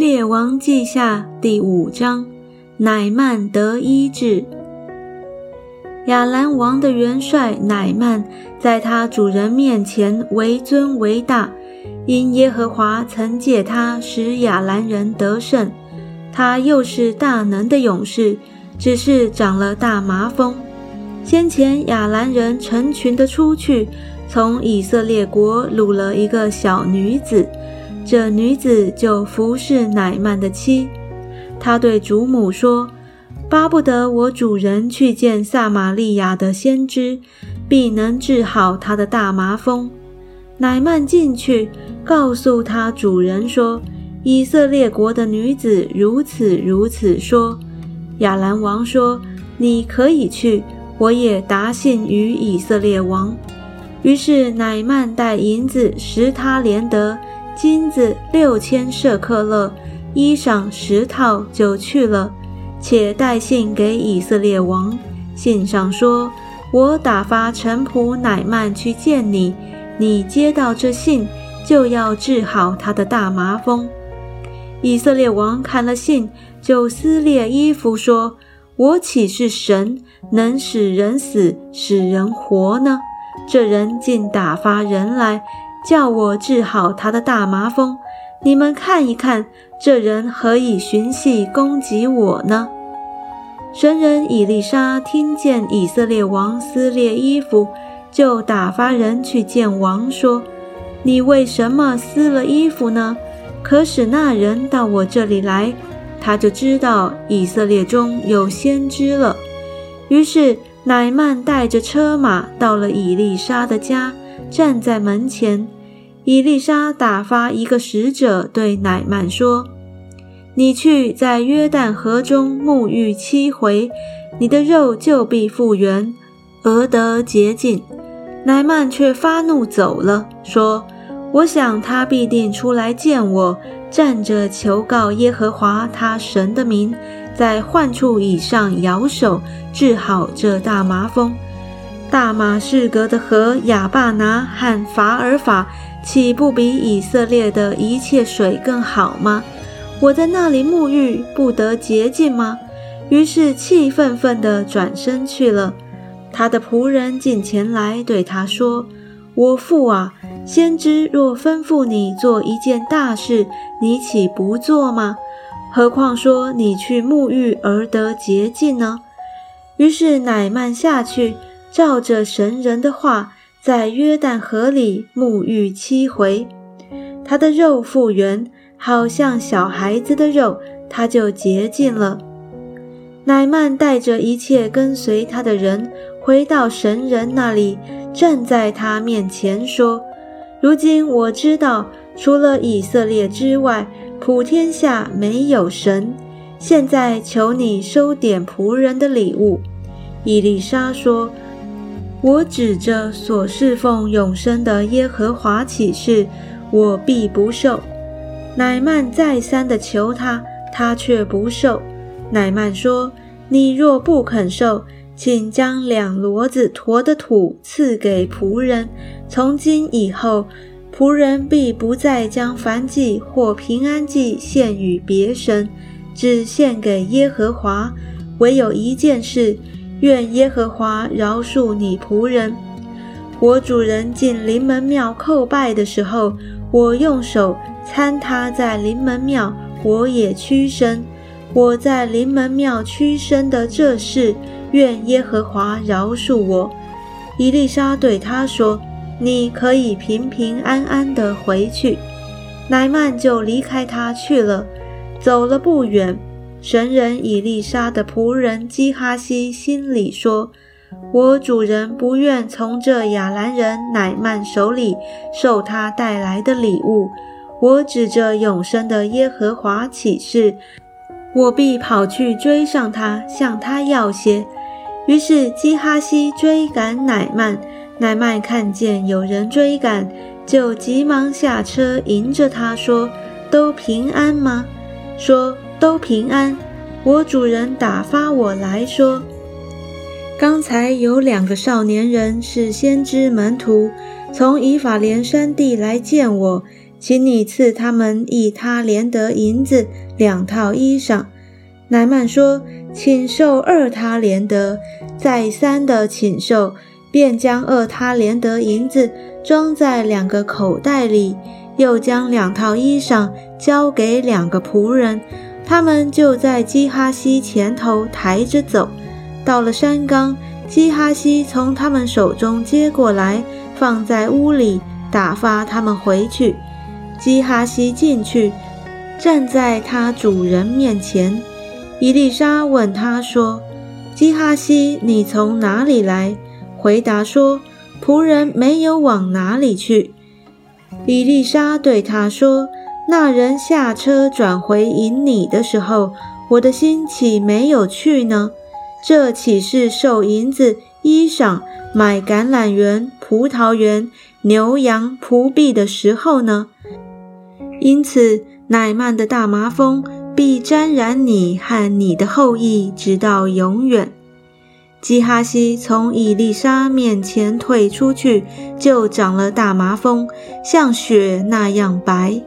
列王记下第五章，乃曼得医治。亚兰王的元帅乃曼，在他主人面前为尊为大，因耶和华曾借他使亚兰人得胜。他又是大能的勇士，只是长了大麻风。先前亚兰人成群的出去，从以色列国掳了一个小女子。这女子就服侍乃曼的妻，她对主母说：“巴不得我主人去见撒玛利亚的先知，必能治好他的大麻风。”乃曼进去，告诉他主人说：“以色列国的女子如此如此说。”亚兰王说：“你可以去，我也答信于以色列王。”于是乃曼带银子十他连得。金子六千舍克勒，衣裳十套就去了，且带信给以色列王。信上说：“我打发臣仆乃曼去见你，你接到这信，就要治好他的大麻风。”以色列王看了信，就撕裂衣服说：“我岂是神，能使人死，使人活呢？这人竟打发人来。”叫我治好他的大麻风，你们看一看，这人何以寻隙攻击我呢？神人以利沙听见以色列王撕裂衣服，就打发人去见王，说：“你为什么撕了衣服呢？可使那人到我这里来，他就知道以色列中有先知了。”于是乃曼带着车马到了以利沙的家。站在门前，伊丽莎打发一个使者对乃曼说：“你去在约旦河中沐浴七回，你的肉就必复原，而得洁净。”乃曼却发怒走了，说：“我想他必定出来见我，站着求告耶和华他神的名，在患处以上摇手，治好这大麻风。”大马士革的河亚巴拿和法尔法，岂不比以色列的一切水更好吗？我在那里沐浴，不得洁净吗？于是气愤愤地转身去了。他的仆人进前来对他说：“我父啊，先知若吩咐你做一件大事，你岂不做吗？何况说你去沐浴而得洁净呢？”于是乃曼下去。照着神人的话，在约旦河里沐浴七回，他的肉复原，好像小孩子的肉，他就洁净了。乃曼带着一切跟随他的人回到神人那里，站在他面前说：“如今我知道，除了以色列之外，普天下没有神。现在求你收点仆人的礼物。”伊丽莎说。我指着所侍奉永生的耶和华起誓，我必不受。乃曼再三的求他，他却不受。乃曼说：“你若不肯受，请将两骡子驮的土赐给仆人。从今以后，仆人必不再将燔祭或平安祭献与别神，只献给耶和华。唯有一件事。”愿耶和华饶恕你仆人。我主人进临门庙叩拜的时候，我用手参他在临门庙，我也屈身。我在临门庙屈身的这事，愿耶和华饶恕我。伊丽莎对他说：“你可以平平安安地回去。”乃曼就离开他去了，走了不远。神人以利沙的仆人基哈西心里说：“我主人不愿从这亚兰人乃曼手里受他带来的礼物。我指着永生的耶和华起誓，我必跑去追上他，向他要些。”于是基哈西追赶乃曼，乃曼看见有人追赶，就急忙下车迎着他说：“都平安吗？”说。都平安。我主人打发我来说，刚才有两个少年人是先知门徒，从以法莲山地来见我，请你赐他们一他连得银子，两套衣裳。”乃曼说：“请受二他连得。”再三的请受，便将二他连得银子装在两个口袋里，又将两套衣裳交给两个仆人，他们就在基哈西前头抬着走。到了山冈，基哈西从他们手中接过来，放在屋里，打发他们回去。基哈西进去，站在他主人面前。伊丽莎问他说。基哈西，你从哪里来？回答说：“仆人没有往哪里去。”伊丽莎对他说：“那人下车转回迎你的时候，我的心岂没有去呢？这岂是受银子、衣裳、买橄榄园、葡萄园、牛羊、仆婢的时候呢？因此，乃曼的大麻风。”必沾染你和你的后裔，直到永远。基哈西从以利沙面前退出去，就长了大麻风，像雪那样白。